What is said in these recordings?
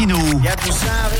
latino.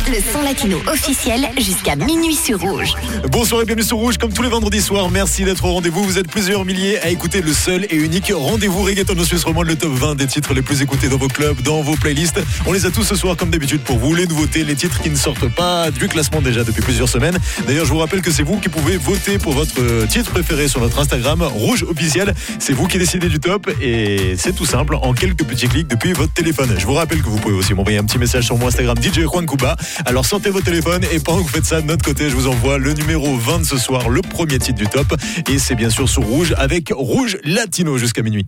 Le son latino officiel jusqu'à minuit sur Rouge. Bonsoir et bienvenue sur Rouge comme tous les vendredis soirs. Merci d'être au rendez-vous. Vous êtes plusieurs milliers à écouter le seul et unique rendez-vous reggaeton au Suisse romande, le top 20 des titres les plus écoutés dans vos clubs, dans vos playlists. On les a tous ce soir comme d'habitude pour vous. Les nouveautés, les titres qui ne sortent pas du classement déjà depuis plusieurs semaines. D'ailleurs, je vous rappelle que c'est vous qui pouvez voter pour votre titre préféré sur notre Instagram Rouge officiel. C'est vous qui décidez du top et c'est tout simple en quelques petits clics depuis votre téléphone. Je vous rappelle que vous pouvez aussi m'envoyer un petit message sur mon Instagram DJ Juan Cuba. Alors sortez vos téléphones et pendant que vous faites ça de notre côté, je vous envoie le numéro 20 de ce soir, le premier titre du top. Et c'est bien sûr sur Rouge avec Rouge Latino jusqu'à minuit.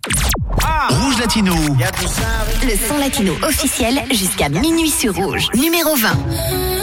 Rouge latino. Le son latino officiel jusqu'à minuit sur Rouge. Numéro 20.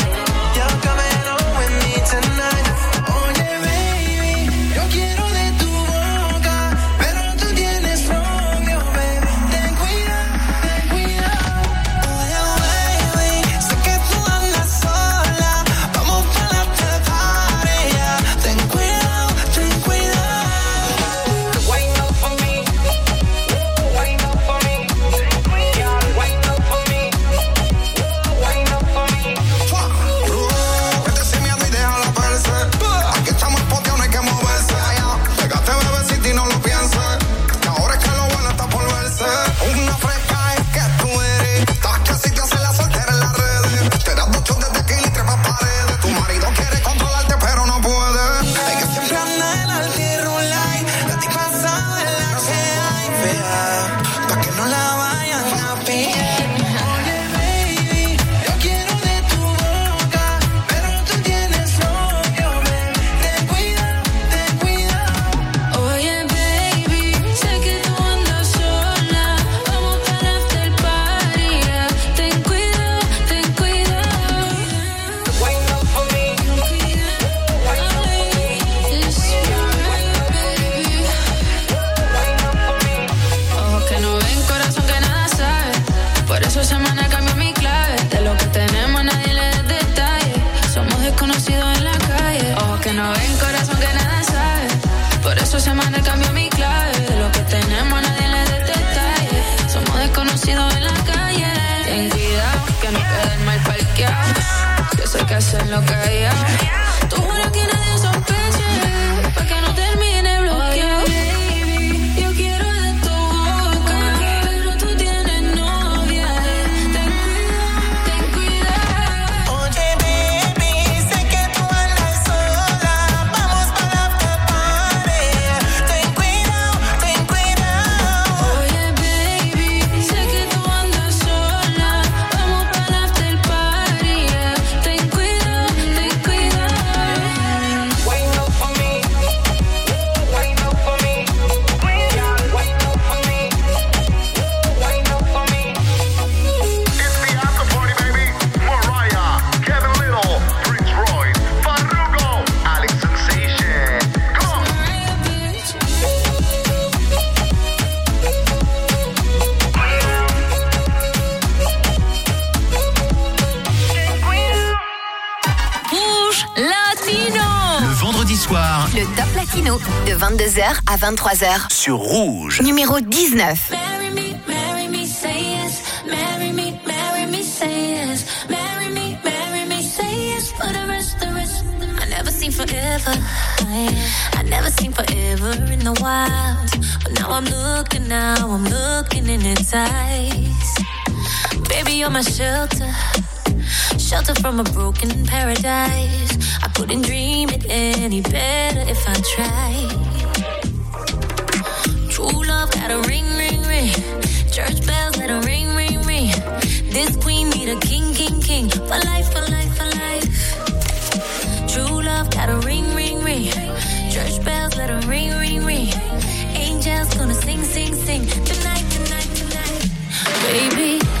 vendredi soir Le top latino de 22h à 23h. sur Rouge. Numéro 19. Marry me, marry me, say yes. Marry me, marry me, say yes. Marry me, marry me, say yes. For the rest, the rest. I never seen forever. I never seen forever in the wild. But now I'm looking, now I'm looking in its eyes. Baby, you're my shelter. Shelter from a broken paradise. couldn't dream it any better if I tried. True love got a ring, ring, ring. Church bells got a ring, ring, ring. This queen need a king, king, king. For life, for life, for life. True love got a ring, ring, ring. Church bells got a ring, ring, ring. Angels gonna sing, sing, sing. Tonight, tonight, tonight. Baby.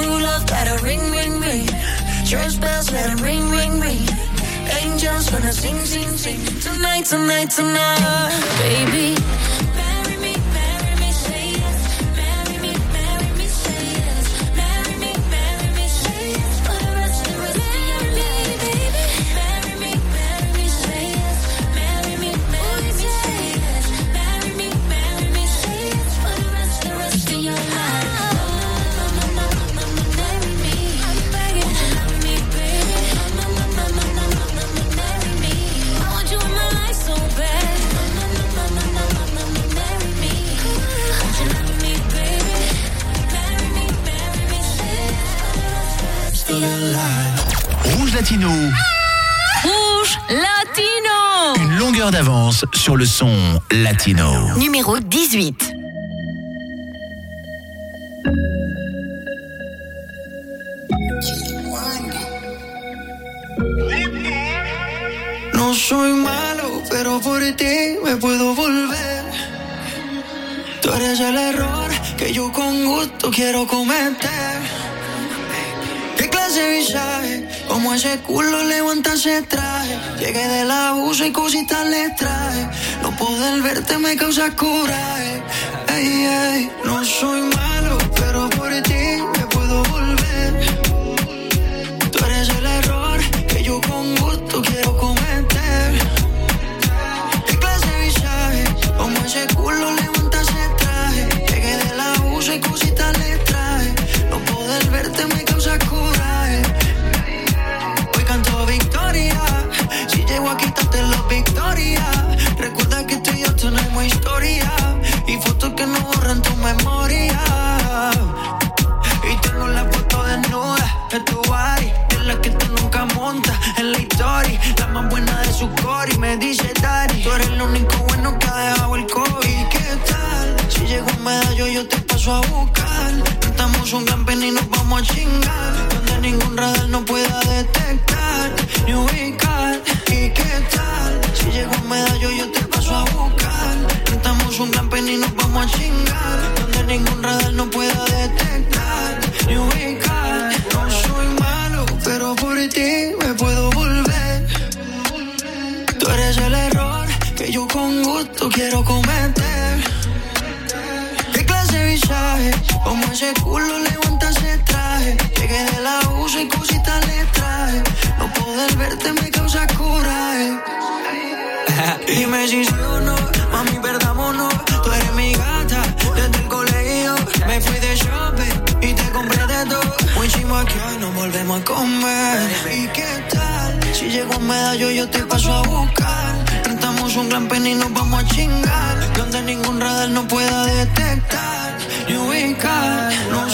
True love, better ring, ring, ring. Church bells, 'em ring, ring, ring. Angels wanna sing, sing, sing. Tonight, tonight, tonight. Baby. Le son latino. Numéro 18. No soy malo, pero por ti me puedo volver. Tú eres el error que yo con gusto quiero cometer. ¿Qué clase de visaje? Como ese culo levanta ese traje. Llegué del abuso y cositas le traje. No poder verte me causa coraje. Ey, ey, no soy malo, donde ningún radar no pueda detectar ni ubicar. ¿Y qué tal? Si llego un medallo yo te paso a buscar, Cantamos un pen y nos vamos a chingar, donde ningún radar no pueda detectar ni ubicar. No soy malo, pero por ti me puedo volver. Tú eres el error que yo con gusto quiero cometer. ¿Qué clase de visaje? Como ese culo levanta volvemos a comer. ¿Y qué tal? Si llego a medallo, yo te paso a buscar. Rentamos un gran pen y nos vamos a chingar. Donde ningún radar no pueda detectar ubicar. No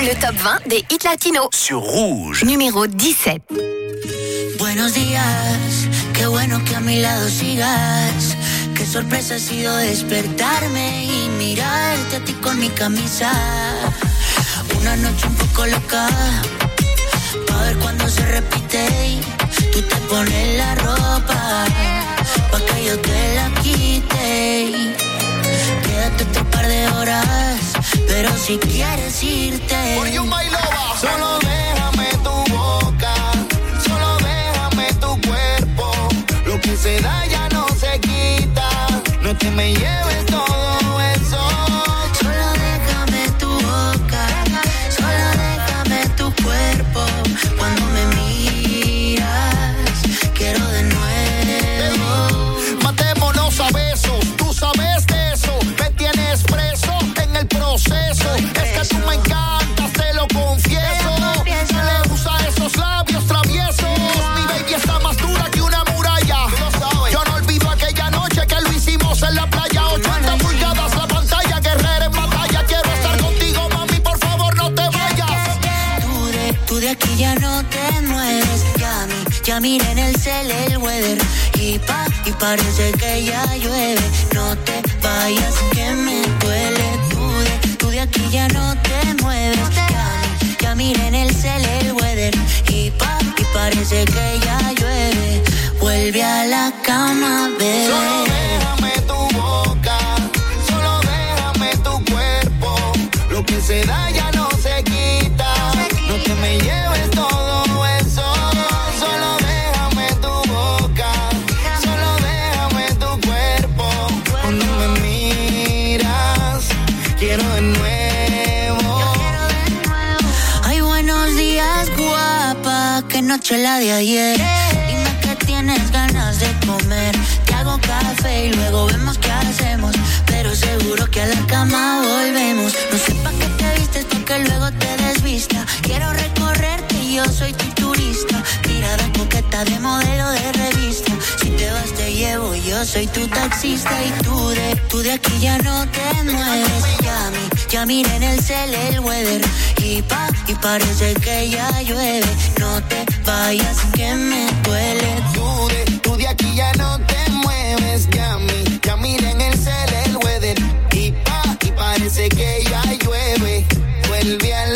Le top 20 des hits latinos. sur Rouge. Numéro 17. Buenos días, qué bueno que a mi lado sigas. Qué sorpresa ha sido despertarme y mirarte a ti con mi camisa. Una noche un poco loca, pa' ver cuando se repite. y Tú te pones la ropa, pa' que yo te la quite. Quédate otro par de horas, pero si quieres irte. Por you, my lover. Solo déjame tu boca, solo déjame tu cuerpo. Lo que se da ya no se quita. No te me lleves parece que ya La de ayer. Dime que tienes ganas de comer. Te hago café y luego vemos qué hacemos. Pero seguro que a la cama volvemos. No sé pa' qué te vistes, pa' que luego te desvista. Quiero recorrerte y yo soy tu turista. Mirada coqueta de modelo de revista. Si te vas, te llevo, yo soy tu taxista. Y tú de, tú de aquí ya no te mueves. Ya, ya miré en el cel el weather. Y pa, y parece que ya llueve. No te vayas, que me duele. Tú de, tú de aquí ya no te mueves, ya mi, ya miré en el cel el weather. Y pa, y parece que ya llueve. Vuelve a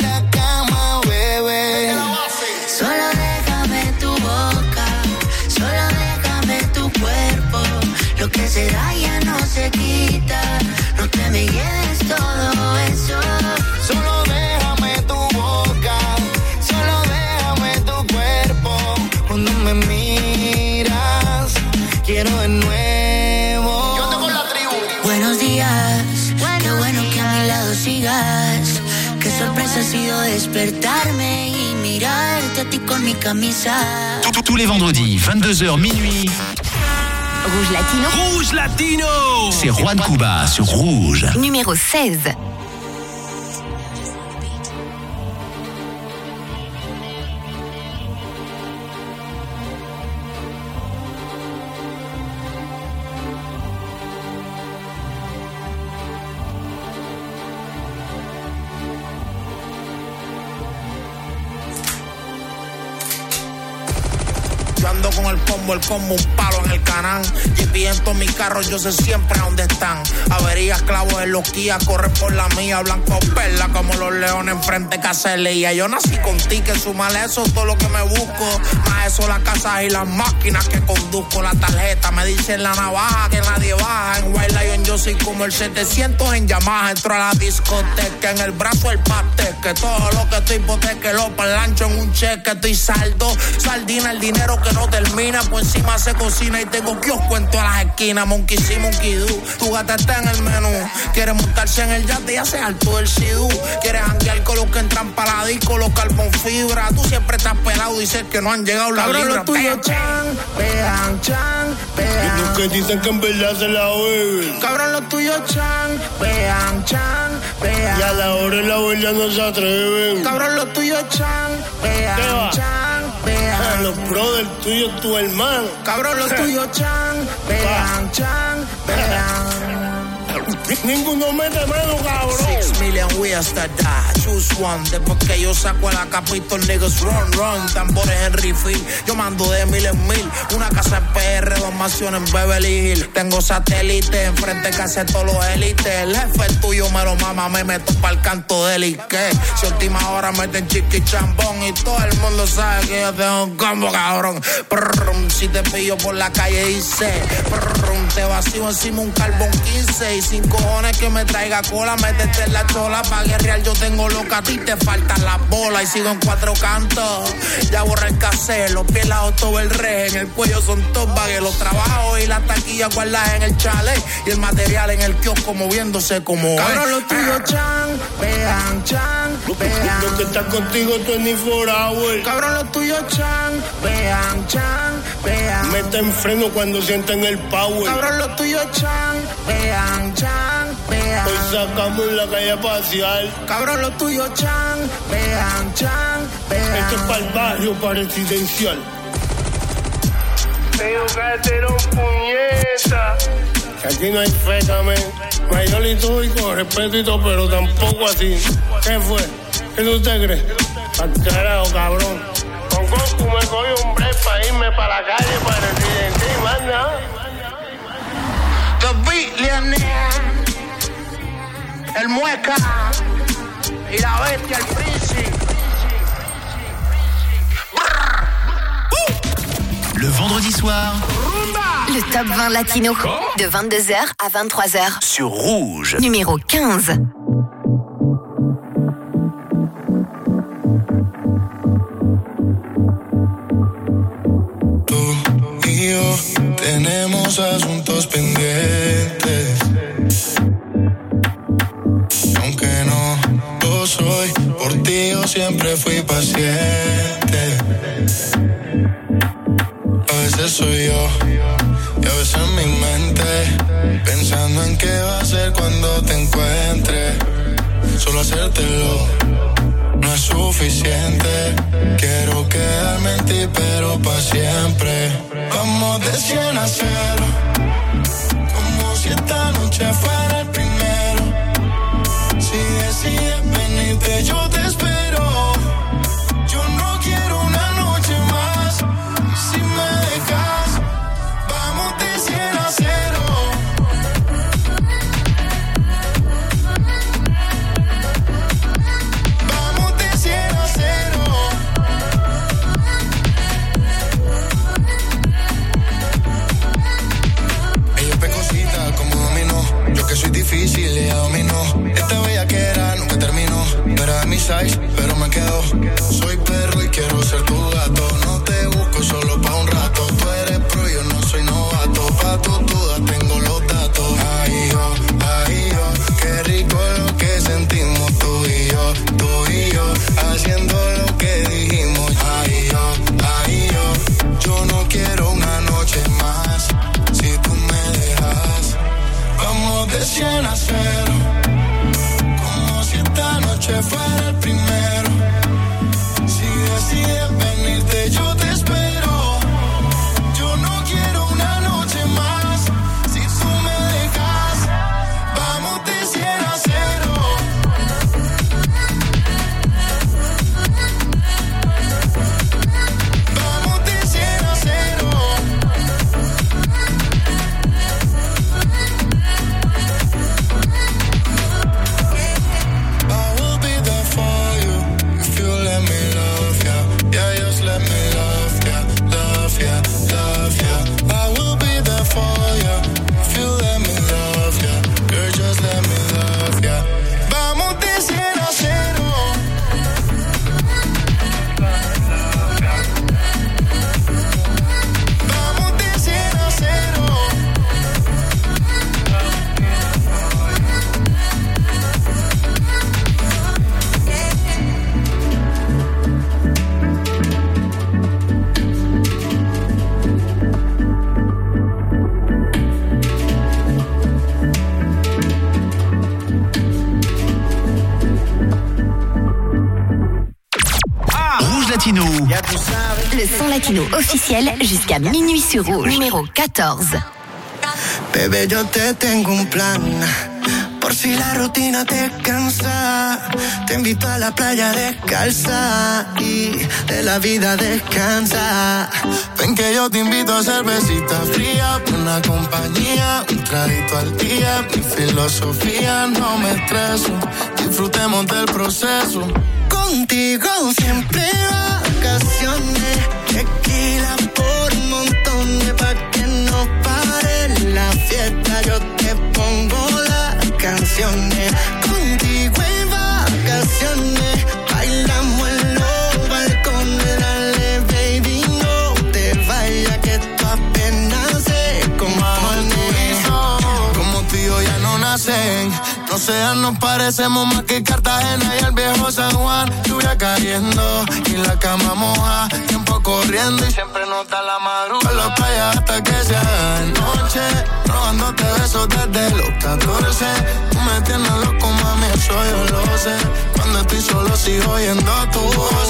despertarme y mirarte a ti con mi camisa. Tous- Tous les vendredis, 22h minuit, Rouge Latino, Rouge Latino C'est Juan Cuba sur Rouge. numéro 16. El combo, un Y en todos mis carros, yo sé siempre a dónde están. Averías, clavos en los Kia, corre por la mía, blanco perla como los leones enfrente Caselía. Yo nací con ticket, sumale eso todo lo que me busco. Más eso, las casas y las máquinas que conduzco. La tarjeta me dice en la navaja que nadie baja. En White Lion yo soy como el 700 en Yamaha. Entro a la discoteca, en el brazo el pastel. Que todo lo que estoy hipoteque lo lancho en un cheque. Estoy saldo, sardina, el dinero que no termina. Por encima se cocina y tengo kiosco en todas las esquinas. Monkey sí, monkey do. Tu gata está en el menú. Quiere montarse en el yate y hace alto el sidú. Quiere janguear con los que entran para la disco, los carbón fibra. Tú siempre estás pelado, dices que no han llegado las Cabrón, libras. lo tuyo, chan, pegan, chan, pegan. Los que dicen que en verdad se la beben. Cabrón, los tuyos chan, pegan, chan, pegan. Y a la hora de la verdad no se atreven. Cabrón, los tuyos chan, ¿Qué pegan, va? chan. Los brothers tuyos, tu hermano. Cabrón, los tuyos chan, Ninguno mete mano, cabrón. Six million ways to die, choose one. Después que yo saco a la capito, niggas run, run. Tambores en refill, yo mando de mil en mil. Una casa en PR, dos mansiones en Beverly Hills. Tengo satélite, enfrente casi todos los élites. El jefe es tuyo me lo mama, me meto pa'l canto del Ike. Si a última hora meten chiqui chambón y todo el mundo sabe que yo tengo un combo, cabrón. Si te pillo por la calle dice, te vacío encima un carbón 15 y Y sin cojones que me traiga cola, métete en la chola. Pa' guerrear yo tengo loca, a ti te faltan las bolas. Y sigo en cuatro cantos. Ya borré el cassette, los pies lados todo el re. En el cuello son dos que los trabajos y las taquillas guardadas en el chalet. Y el material en el kiosco moviéndose como. Cabrón, lo tuyo, chan, vean, chan, vean. Lo que está contigo 24 hours. Cabrón, lo tuyo, chan, vean, chan, vean. Mete en freno cuando sienten el power. Cabrón, lo tuyo, chan, vean, chan, vean. Hoy sacamos la calle espacial. Cabrón, lo tuyo, chan, vean, chan, vean. Esto es para el barrio, para residencial. Tengo que un puñeta. Aquí no hay feca, men. Mayor y todo y con respeto y todo, pero tampoco así. ¿Qué fue? ¿Qué tú te crees? Al carajo, cabrón. Con Goku me cogí un break para irme para la calle para residencial, manda. The Billionaire, el Mueca y la bestia, el príncipe. Le vendredi soir, Le top 20 latino. De 22h à 23h. sur Rouge. Numéro 15. Tú y yo tenemos asuntos pendientes. Soy, por ti yo siempre fui paciente. A veces soy yo y a veces mi mente pensando en qué va a ser cuando te encuentre. Solo hacértelo no es suficiente. Quiero quedarme en ti, pero para siempre. Vamos de 100 a 0. Como si esta noche fuera el primero. Si decides venirte, yo te espero. No officiel jusqu'à minuit sur Rouge. Numéro 14. Bebé, yo te tengo un plan. Por si la rutina te cansa, te invito a la playa descalza y de la vida descansa. Ven que yo te invito a cervecita fría, una compañía, un traguito al día. Mi filosofía no me estreso, disfrutemos del proceso. Contigo siempre vacaciones. Tequila por un montón pa' que no pare la fiesta. Yo te pongo las canciones. Contigo en vacaciones. océano nos parecemos más que Cartagena y el viejo San Juan. Lluvia cayendo y la cama moja. Tiempo corriendo y siempre nota la madrugada. la playa hasta que sea noche. Robándote besos desde los 14. Tú me tienes loco, mami, eso yo lo sé. Cuando estoy solo sigo oyendo tu voz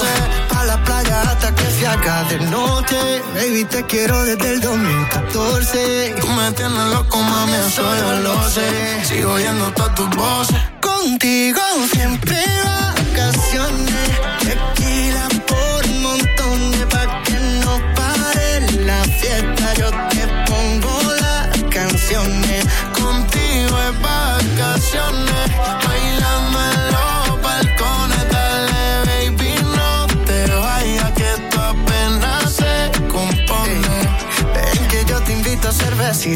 la playa hasta que se acabe de noche. Baby, te quiero desde el 2014. Tú me tienes loco, mami, eso yo lo. Sigo oyendo todas tus voces. Contigo siempre vacaciones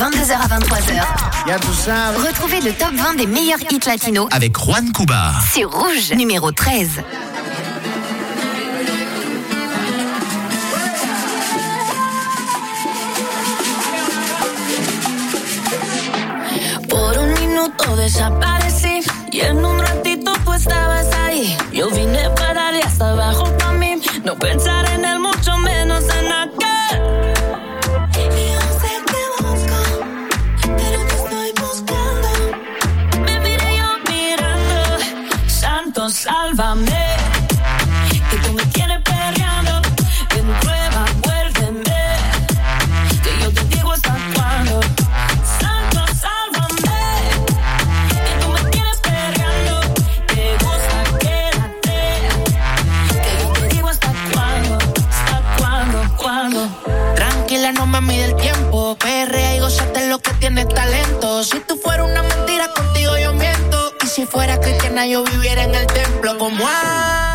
22h à 23h. Retrouvez le top 20 des meilleurs hits latinos avec Juan Cuba. Sur Rouge, numéro 13. el templo como antes.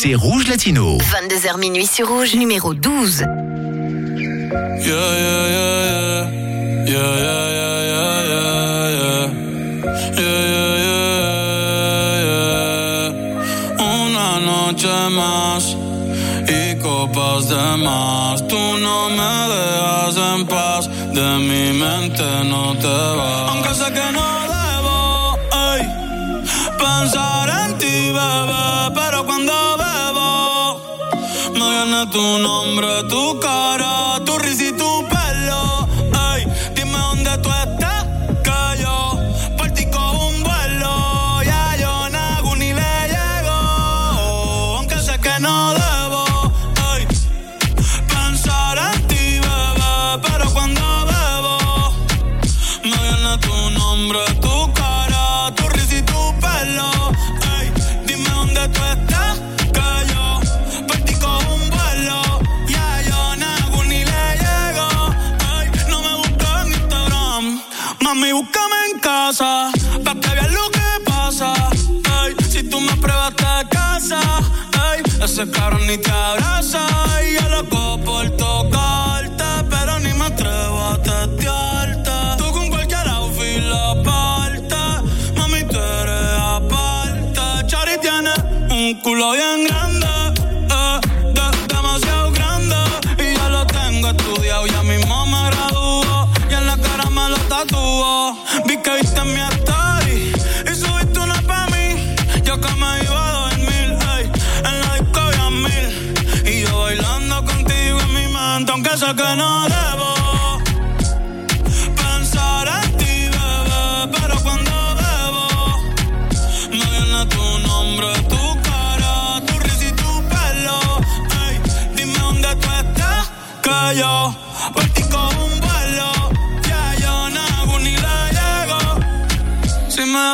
C'est Rouge Latino. 22h minuit sur Rouge, numéro 12. Yeah, yeah, yeah, no tu nombre, tu cara.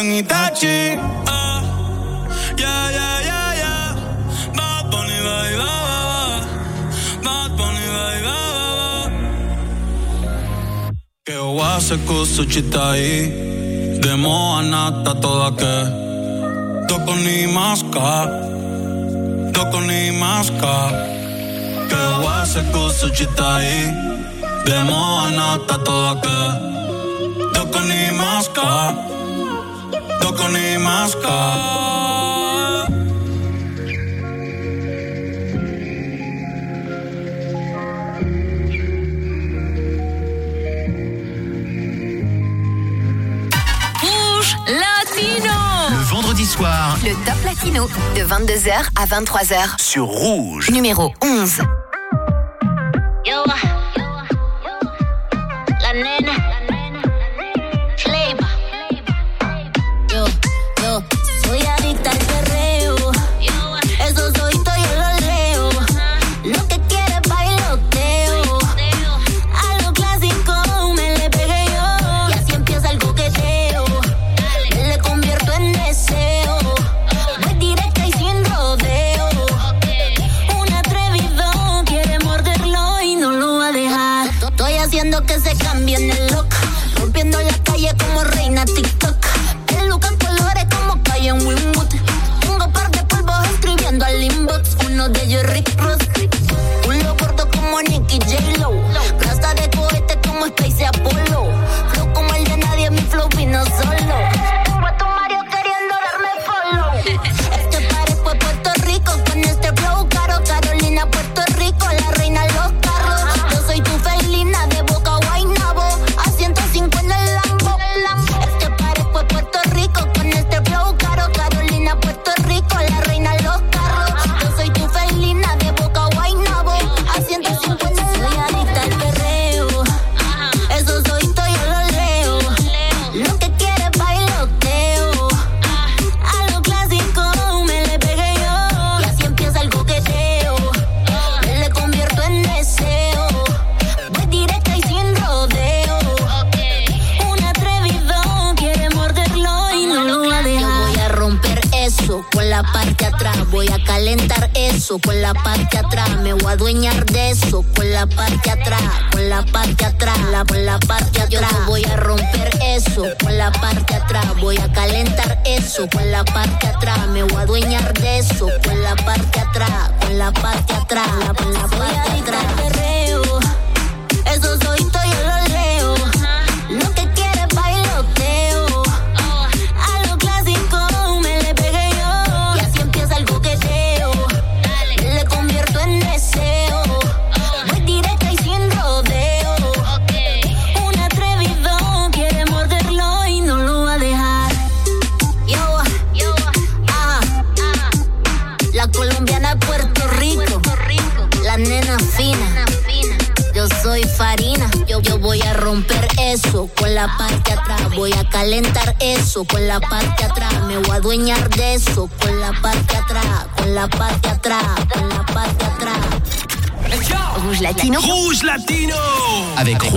en Itachi. Ah, yeah, yeah, yeah, yeah. Bad Bunny, bye, bye, bye. Bad Bunny, bye, bye, bye. Que o hace cosa chita ahí. De moa nata toda que. Toco ni masca. Toco ni masca. Que o hace cosa chita ahí. De moa nata toda que. Toco ni masca. Donc on est masca. Rouge Latino. Le vendredi soir, le Top Latino de 22h à 23h sur Rouge, numéro 11. Yo.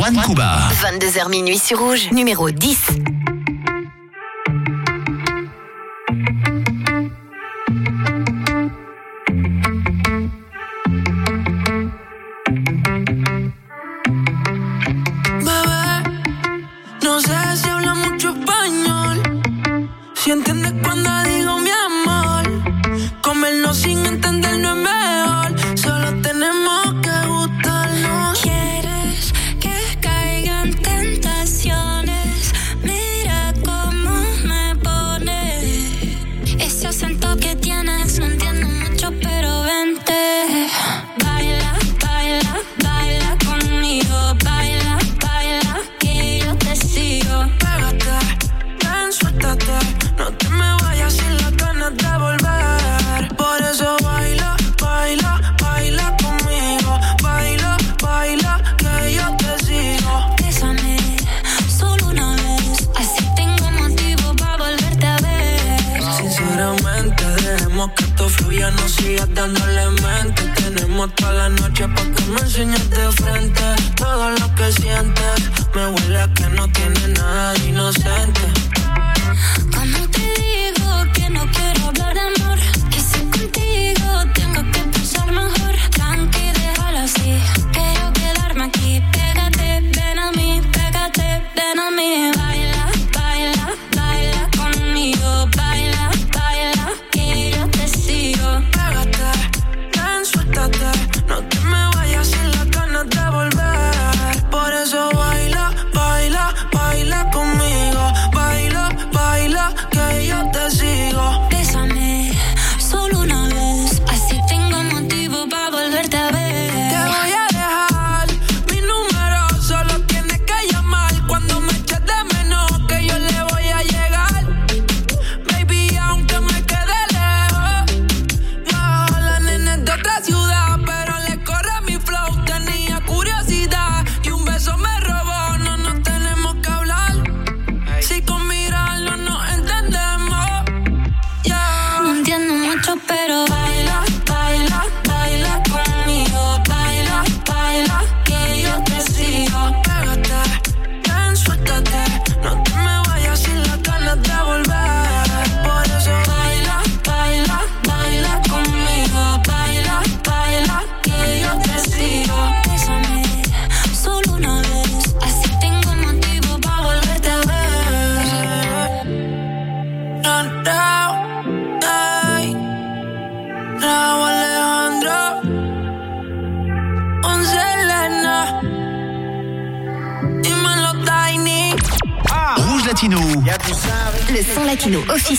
22h minuit sur Rouge, numéro 10.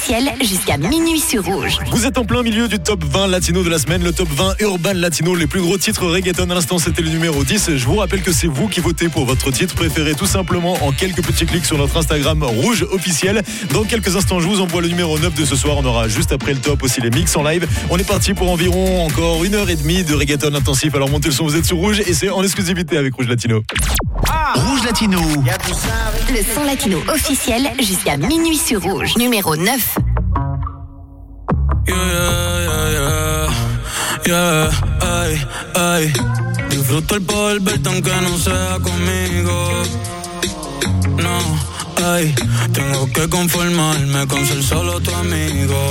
officiel minuit sur Rouge. Vous êtes en plein milieu du top 20 latino de la semaine, le top 20 urban latino, les plus gros titres reggaeton. À l'instant, c'était le numéro 10. Je vous rappelle que c'est vous qui votez pour votre titre préféré, tout simplement en quelques petits clics sur notre Instagram Rouge officiel. Dans quelques instants, je vous envoie le numéro 9 de ce soir. On aura juste après le top aussi les mix en live. On est parti pour environ encore une heure et demie de reggaeton intensif. Alors montez le son, vous êtes sur Rouge et c'est en exclusivité avec Rouge Latino. Ah Rouge Latino. Le son latino officiel jusqu'à minuit sur Rouge. Numéro 9. Disfruto el poder verte aunque no sea conmigo. No, ay, tengo que conformarme con ser solo tu amigo.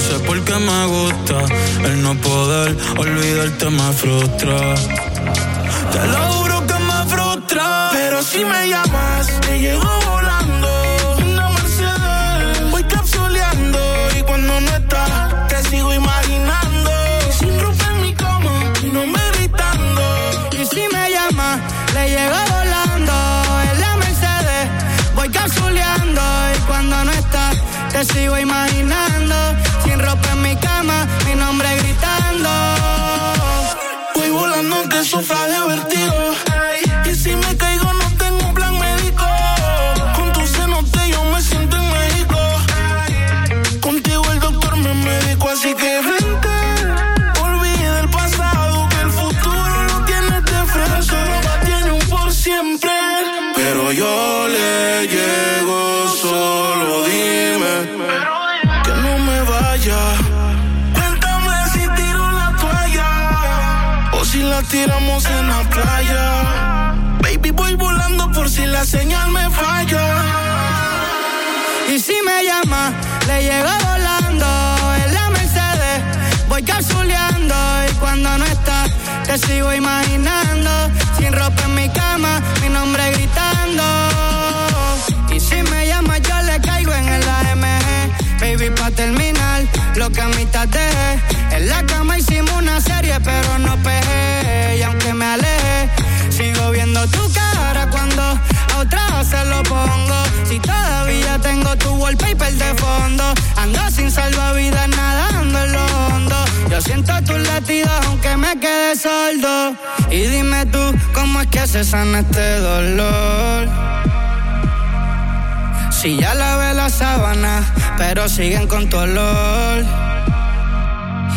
sé por qué me gusta. El no poder olvidarte me frustra. Te lo juro que me frustra. Pero si me llamas, te llego volando. Una Mercedes, voy capsuleando. Y cuando no estás, te sigo imaginando. Sin ropa en mi cama, y no me gritando. Y si me llama, le llego volando. En la Mercedes, voy capsuleando. Y cuando no estás, te sigo imaginando. Te sigo imaginando. Sin ropa en mi cama, mi nombre gritando. Y si me llama, yo le caigo en el AMG. Baby, pa' terminar, lo que a mitad dejé. En la cama hicimos una serie, pero no pegué. Y aunque me aleje, sigo viendo tu cara cuando a otra se lo pongo. Si todavía tengo tu wallpaper de fondo, ando sin salvavidas nadando en lo siento tus latidos aunque me quede sordo. Y dime tú, ¿cómo es que se sana este dolor? Si ya lavé la sábana, pero siguen con tu olor.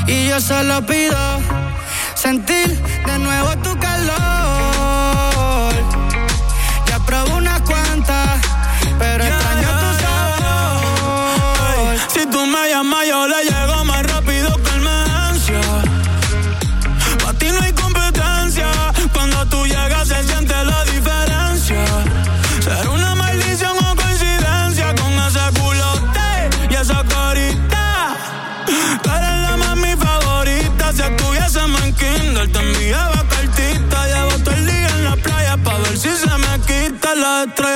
Y yo solo pido sentir de nuevo tu calor. Ya probé unas cuantas, pero extraño tu sabor. Si tú me llamas, yo le llego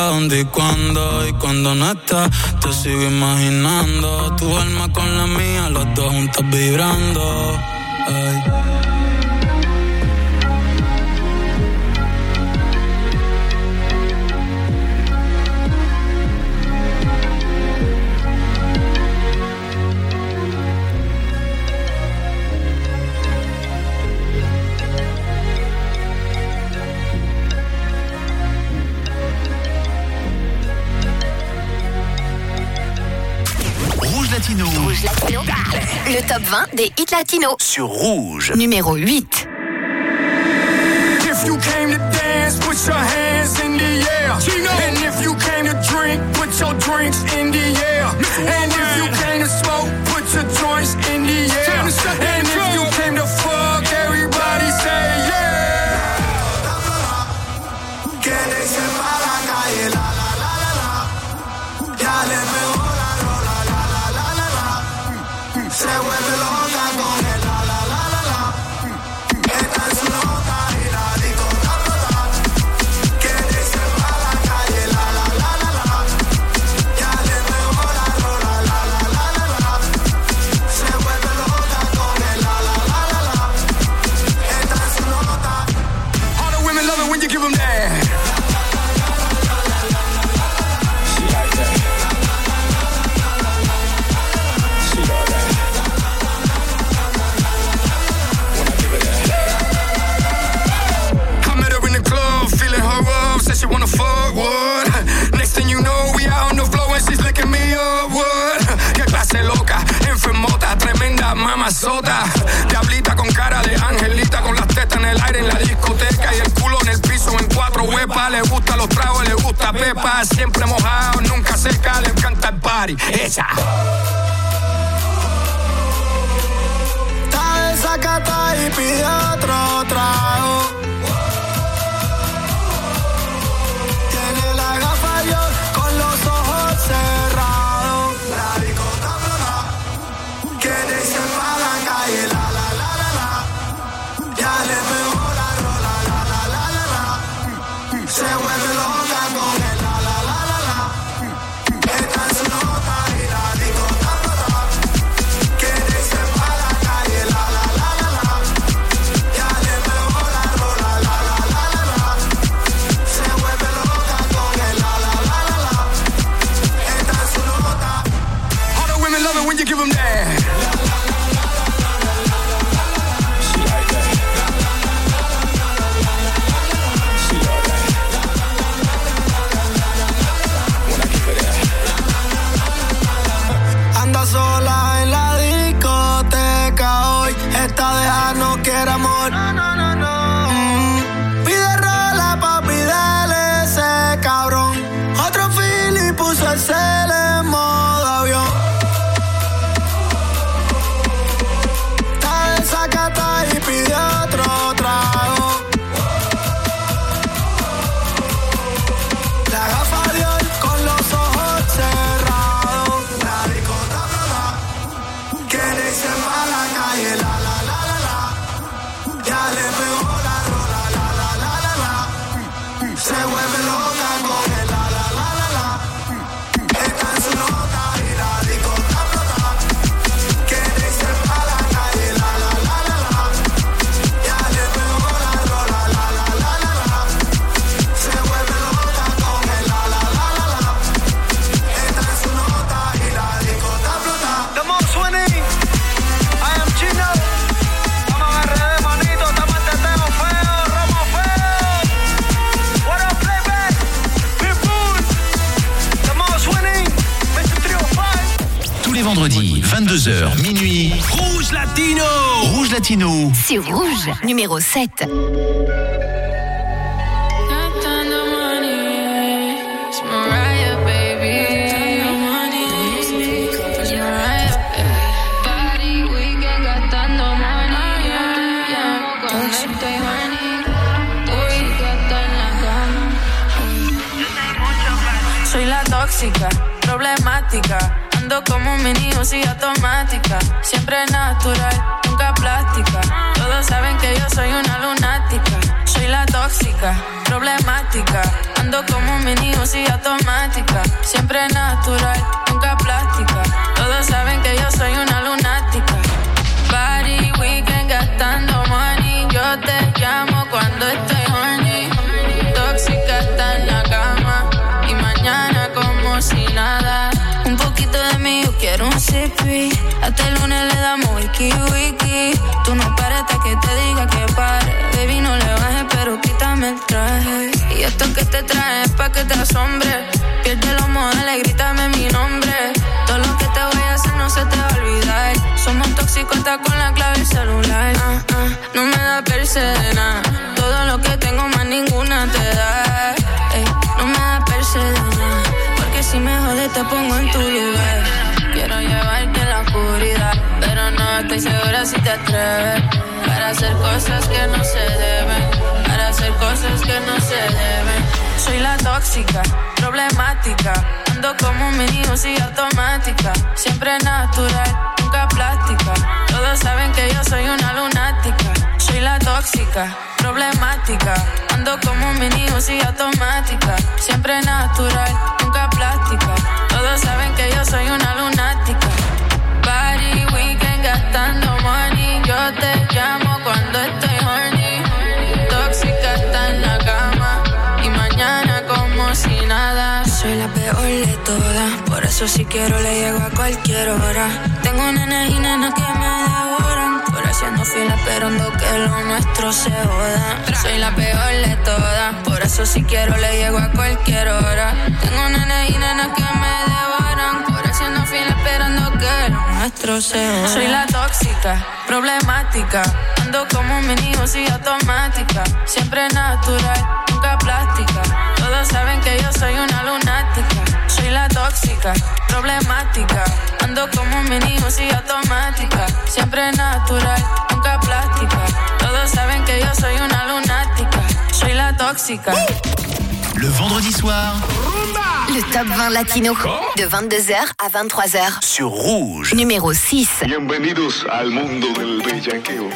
Dónde y cuándo. Y cuando no estás, te sigo imaginando. Tu alma con la mía, los dos juntos vibrando. Ey. Rouge Latino. Le top 20 des hits latinos. Sur Rouge. Numéro 8. En la cama. Soy la tóxica, problemática. Ando como un mini automática. Siempre natural, tóxica, problemática. Ando como un mini y automática. Siempre natural, nunca plástica. Todos saben que yo soy una lunática. Party weekend gastando money. Yo te llamo cuando estoy horny. Tóxica está en la cama. Y mañana como si nada. Un poquito de mí, yo quiero un sippy. Hasta el lunes le damos wiki wiki. Tú no pares hasta que te diga que pare. Y esto que te trae es pa' que te asombre. Pierde los modales, grítame mi nombre. Todo lo que te voy a hacer no se te va a olvidar. Somos tóxicos hasta con la clave del celular. Ah, ah, no me da perse de nada. Todo lo que tengo más ninguna te da. Ey, no me da perse de nada. Porque si me jodes te pongo en tu lugar. Quiero llevarte en la oscuridad. Pero no estoy segura si te atreves. Para hacer cosas que no se deben. Que no se deben. Soy la tóxica, problemática. Ando como un mini y automática. Siempre natural, nunca plástica. Todos saben que yo soy una lunática. Soy la tóxica, problemática. Ando como un mini y automática. Siempre natural, nunca plástica. Todos saben que yo soy una lunática. Party weekend gastando money. Yo te llamo cuando estoy Soy la peor de todas. Por eso si quiero le llego a cualquier hora. Tengo nenes y nenas que me devoran. Por haciendo fila esperando que lo nuestro se joda. Soy la peor de todas. Por eso si quiero le llego a cualquier hora. Tengo nenes y nenas que me devoran. Por esperando que lo nuestro sea. Soy la tóxica, problemática. Ando como un mini y automática. Siempre natural, nunca plástica. Todos saben que yo soy una lunática. Soy la tóxica, problemática. Ando como un mini y automática. Siempre natural, nunca plástica. Todos saben que yo soy una lunática. Soy la tóxica. Le vendredi soir, Le top 20 latino. De 22h à 23h. sur Rouge. Numéro 6. Bienvenidos al mundo del bellaqueo.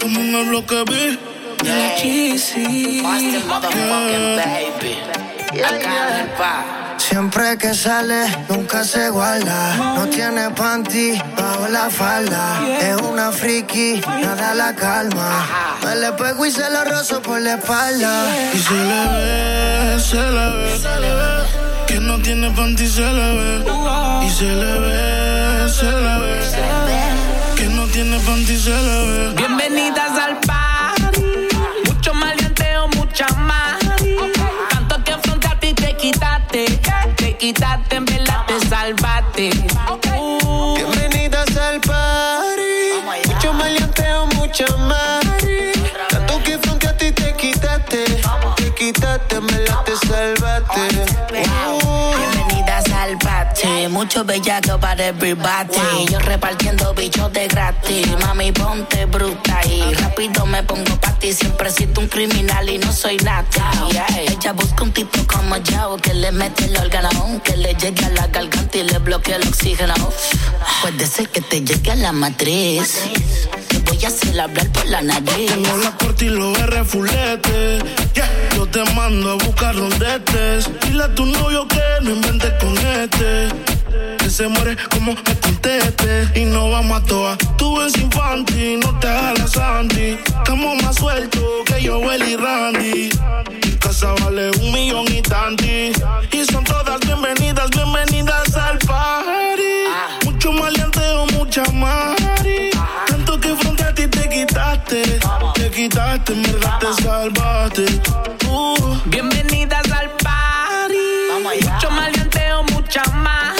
Como en el bloque B. Siempre que sale, nunca se guarda. No tiene panty bajo la falda. Es una friki, nada la calma. Me le pego y se lo rozo por la espalda. Y se le ve, se le ve. Que no tiene panty, se le ve. Y se le ve, se le ve. Que no tiene panty, se le ve. Bienvenidas al party. Salvaste. Mucho bellaco para everybody. Yo repartiendo bichos de gratis. Mami, ponte bruta y rápido me pongo pa' ti. Siempre siento un criminal y no soy nada. Ella busca un tipo como yo que le mete el órgano, que le llegue a la garganta y le bloquea el oxígeno. Puede ser que te llegue a la matriz. Voy a hacer hablar por la nariz. Tengo la corte y los R fulete. Yeah. Yo te mando a buscar rondetes. Dile a tu novio que no inventes con este. Que se muere como me conteste. Y no vamos a toa. Tú ves infantil, no te hagas la Sandy. Estamos más sueltos que yo, y Randy. Casa vale un millón y tanti. Y son todas bienvenidas, bienvenidas al Te quitaste, en verdad te salvaste. Uh. Bienvenidas al party. Mucho maleanteo, mucha más.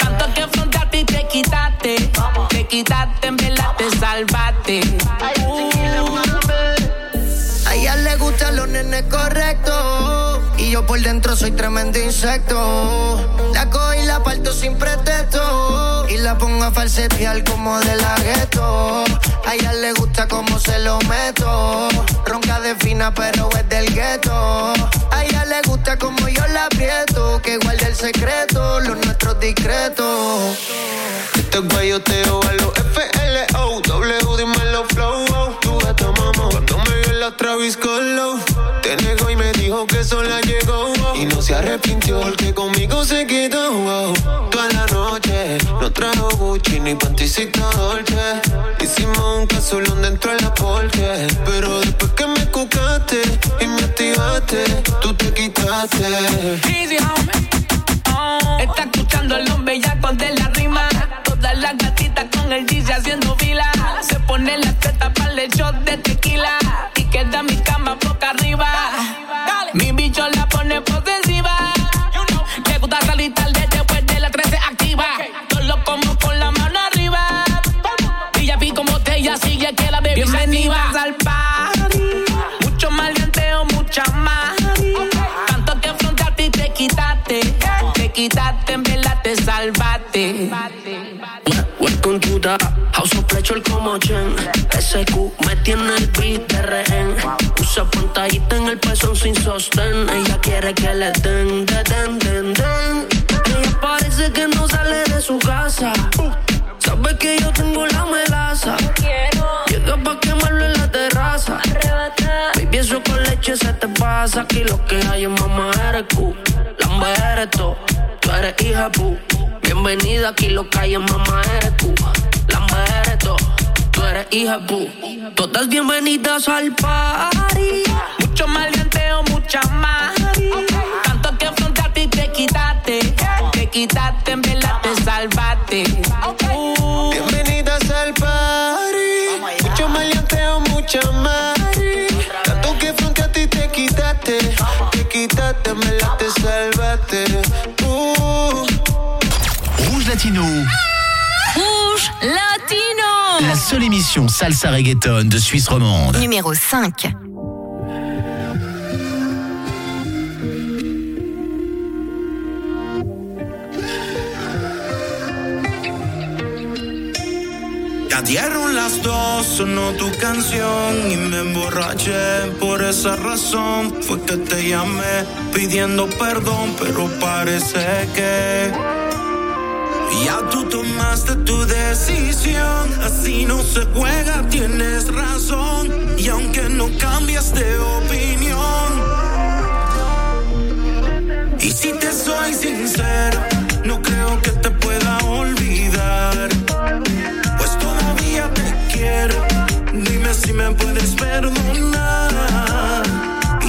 Tanto que afrontaste y te quitaste. Te quitaste, en verdad te salvaste. A ella le gustan los nenes correctos. Y yo por dentro soy tremendo insecto. La cojo y la parto sin pretexto. La pongo a falsetear como de la gueto. A ella le gusta como se lo meto. Ronca de fina, pero es del gueto. A ella le gusta como yo la aprieto. Que guarde el secreto, los nuestros discretos. Este guayoteo a los FLO. W, dímelo flow. oh. Tu gata mamá. Cuando me vio la Travis Colo. Te negó y me dijo que sola llegó. oh. Y no se arrepintió porque conmigo se quedó. oh. No trajo Gucci ni panticito Dolce. Hicimos un casulón dentro de la porche. Pero después que me cucaste y me activaste, tú te quitaste. Oh, Está escuchando el hombre ya de la rima. Todas las gatitas con el DJ haciendo fila. Se pone la teta para el shot de tequila. House of Pleasure como Chen. SQ me tiene el beat de rehén. Usa pantallita en el pezón sin sostén. Ella quiere que le den, den, den, den, Ella parece que no sale de su casa. Sabe que yo tengo la melaza. Llega pa' quemarlo en la terraza. Baby, eso con leche se te pasa. Aquí lo que hay es mamá eres Q Lamba eres tú, tú eres hija pu Bienvenida aquí lo que hay es mamá eres tú Lamba eres tú, tú eres hija pu Todas bienvenidas al party Mucho maleanteo, mucha más. Tanto que afrontaste y te quitaste. Te quitaste, en verdad te salvaste. Latino. Rouge Latino. La seule émission salsa reggaeton de Suisse romande. Numéro 5. Ya dieron las dos, sonó tu canción y me emborraché. Por esa razón fue que te llamé pidiendo perdón, pero parece que ya tú tomaste tu decisión. Así no se juega, tienes razón. Y aunque no cambias de opinión, y si te soy sincero, no creo que te pueda olvidar. Pues todavía te quiero. Dime si me puedes perdonar.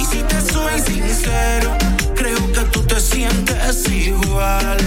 Y si te soy sincero, creo que tú te sientes igual.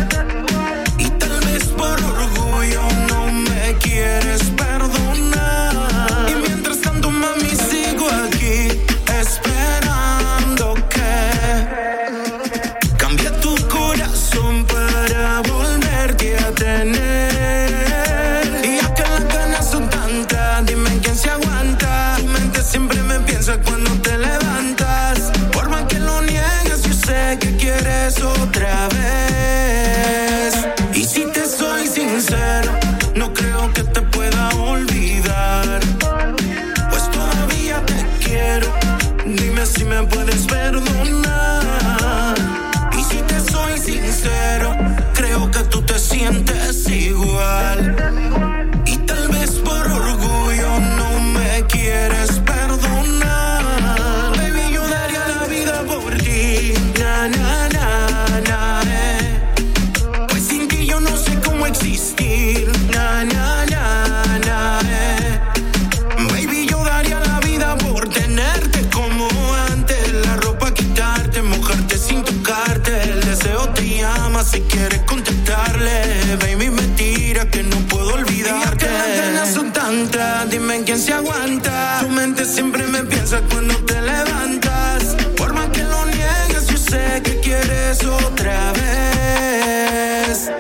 Dime quién se aguanta. Tu mente siempre me piensa cuando te levantas. Por más que lo niegues, yo sé que quieres otra vez.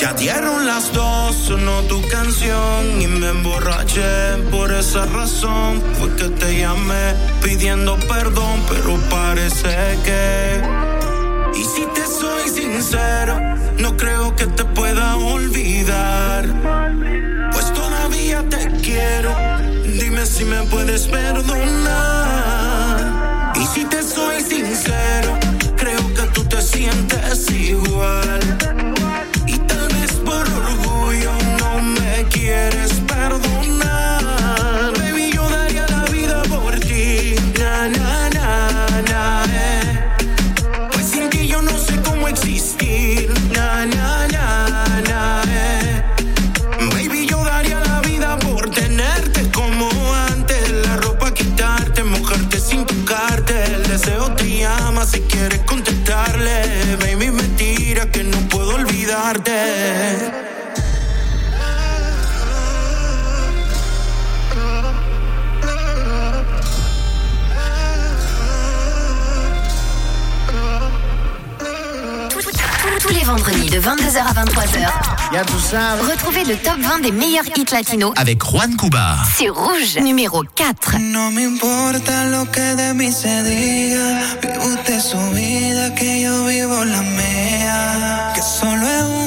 Ya dieron las dos, sonó tu canción y me emborraché. Por esa razón fue que te llamé pidiendo perdón, pero parece que. Y si te soy sincero, no creo que te pueda olvidar. Pues todavía te quiero, dime si me puedes perdonar. Y si te soy sincero, creo que tú te sientes igual. Tous les vendredis de 22h à 23h. Retrouvez le top 20 des meilleurs hits latinos Avec Juan Cuba. sur Rouge, numéro 4. No me importa lo que de mí se diga. Vive usted su vida, que yo vivo la mía. Que solo es una,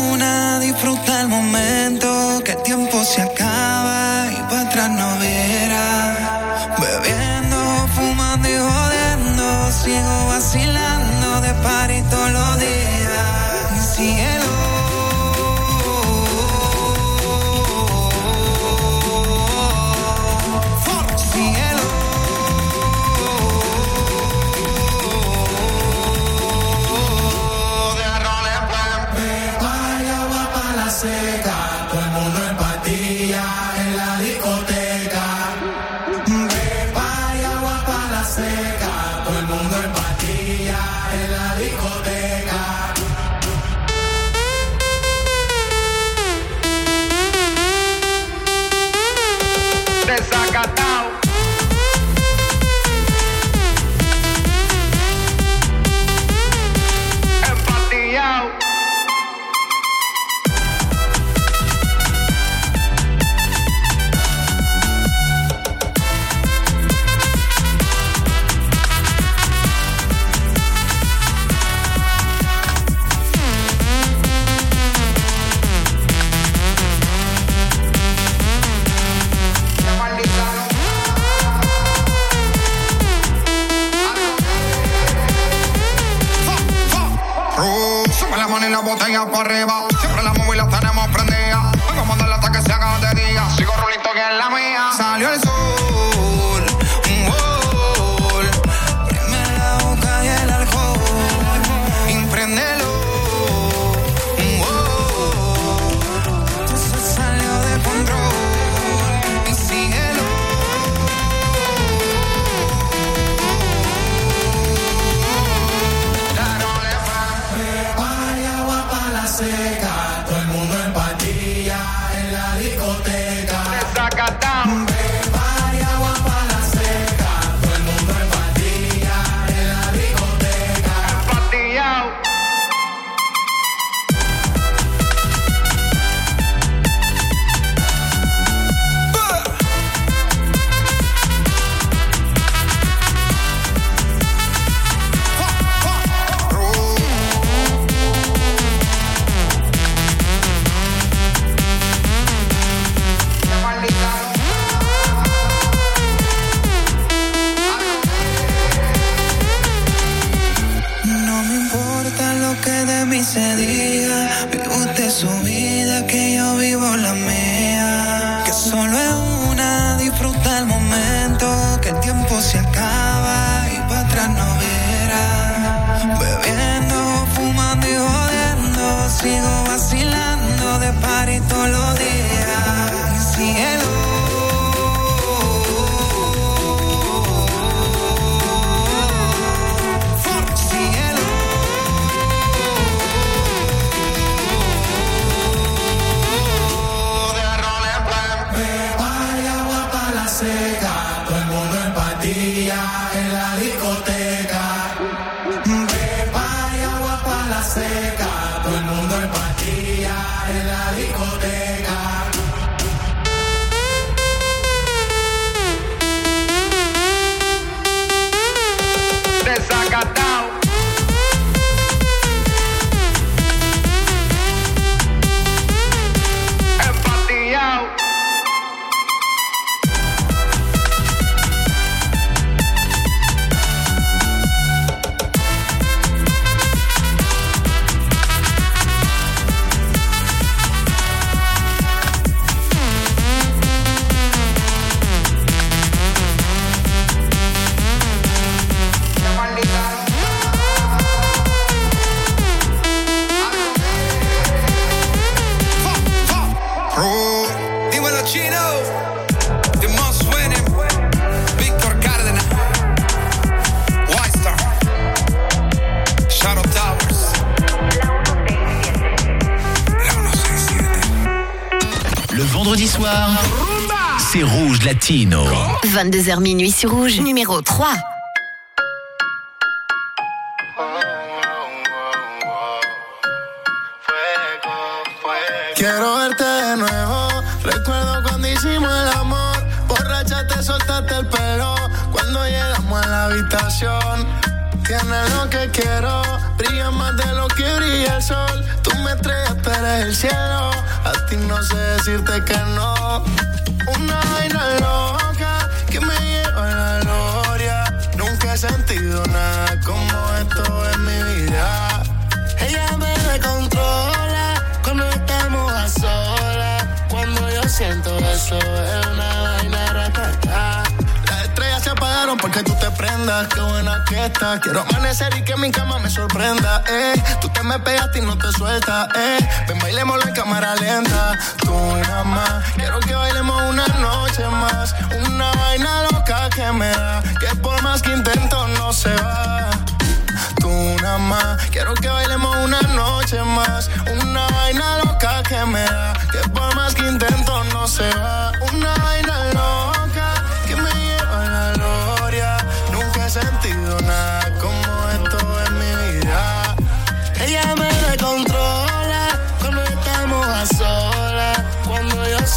22h minuit sur Rouge, numéro 3. Quiero verte de nuevo. Recuerdo cuando hicimos el amor. Borracha te soltaste el pelo. Cuando llegamos a la habitación. Tienes lo que quiero. Brilla más de lo que brilla el sol. Tú me estrellas, tú eres el cielo. A ti no sé decirte que no. Una vaina loca Nunca he sentido nada como esto en mi vida. Ella me descontrola cuando estamos a solas. Cuando yo siento eso es una porque tú te prendas. Qué buena que estás. Quiero amanecer y que mi cama me sorprenda. Eh. Tú te me pegaste y no te sueltas. Eh. Ven, bailémoslo en cámara lenta. Tú nada más. Quiero que bailemos una noche más. Una vaina loca que me da. Que por más que intento no se va tú nada más. Quiero que bailemos una noche más. Una vaina loca que me da. Que por más que intento no se va. Una vaina loca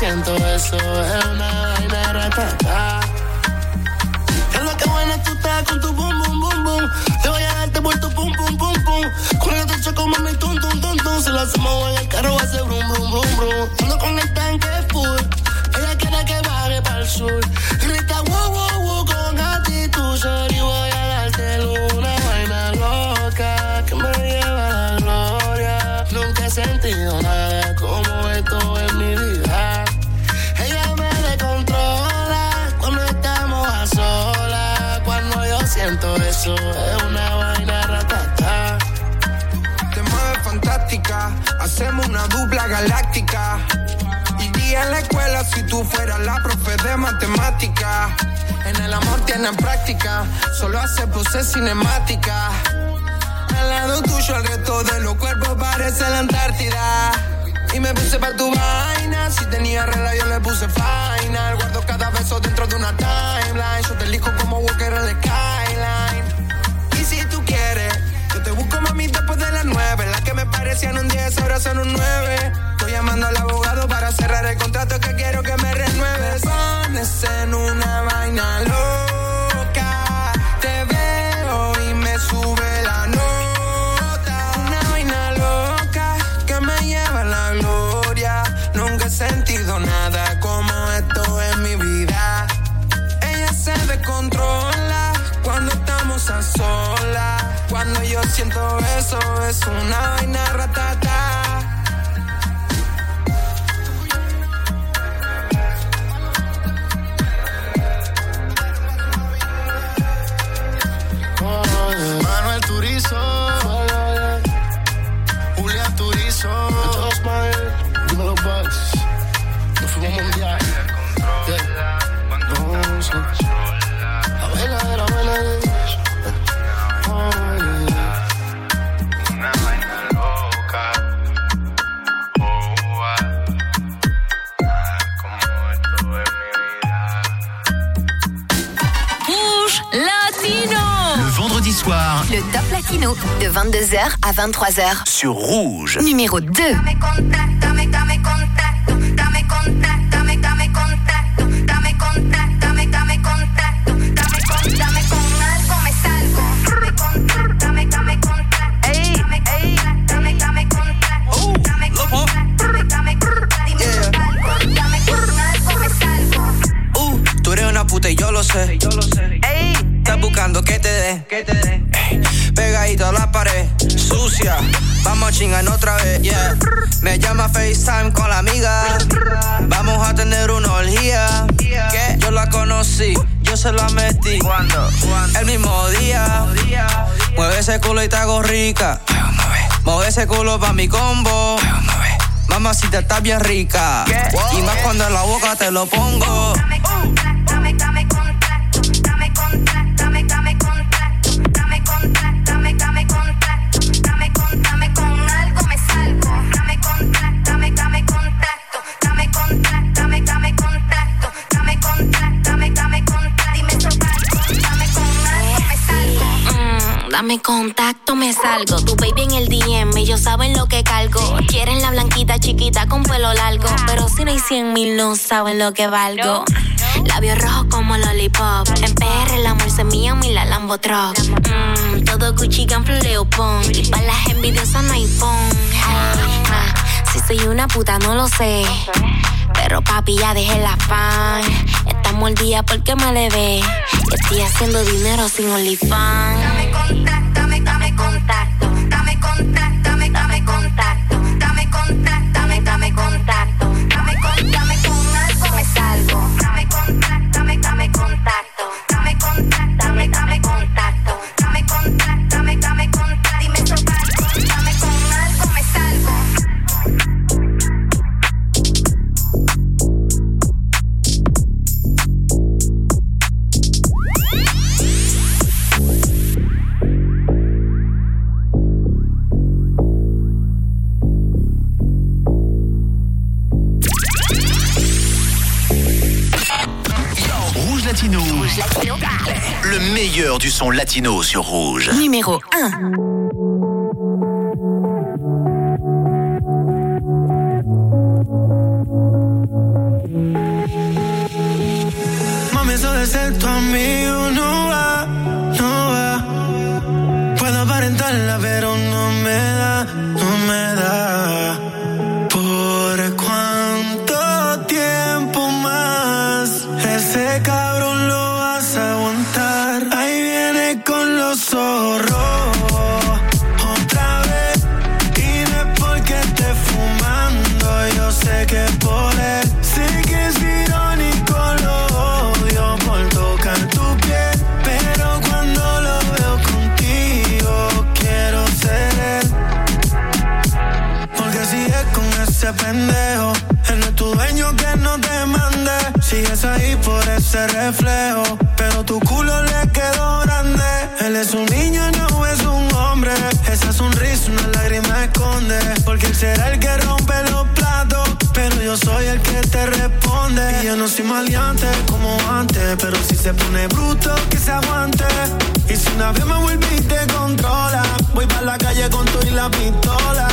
siento eso es una vaina ratata. Es lo que buena tú estás con tu boom, boom, boom, boom. Te voy a darte por tu pum, pum, pum, pum. Con el techo como mi tum, tum, tum, tum. Si lo hacemos en el carro va a ser brum, brum, brum, brum. Ando con el tanque full. Ella quiere que baje para el sur. Grita wow, wow, wow con actitud. Sorry, voy Hacemos una dupla galáctica. Y día en la escuela si tú fueras la profe de matemática. En el amor tienen práctica, solo hace pose cinemática. Al lado tuyo el resto de los cuerpos parece la Antártida. Y me puse para tu vaina, si tenía regla yo le puse final. Guardo cada beso dentro de una timeline, yo te elijo merecían un 10, ahora son un 9. Estoy llamando al abogado para cerrar el contrato que quiero que me renueves. Pones en una vaina loca beso, beso, es una vaina ratata de 22h à 23h sur Rouge, numéro 2. FaceTime con la amiga. Vamos a tener una orgía. Que yo la conocí, yo se la metí. Cuando, El mismo día. Mueve ese culo y te hago rica. Mueve ese culo pa' mi combo. Mamacita, estás bien rica. Y más cuando en la boca te lo pongo. Dame contacto, me salgo. Tu baby en el DM, ellos saben lo que cargo. Quieren la blanquita chiquita con pelo largo. Pero si no hay 100 mil, no saben lo que valgo. Labios rojos como lollipop. En PR el amor se mía, mi la Lambo truck. Mm, todo Gucci, Gamble, Leopon. Y para las envidiosas no hay phone. Ah, si soy una puta, no lo sé. Pero papi, ya dejé la fan. Estamos el día porque me le ve. Estoy haciendo dinero sin OnlyFans. du son latino sur Rouge. Numéro 1. vez me volviste controla. Voy para la calle con tu y la pistola.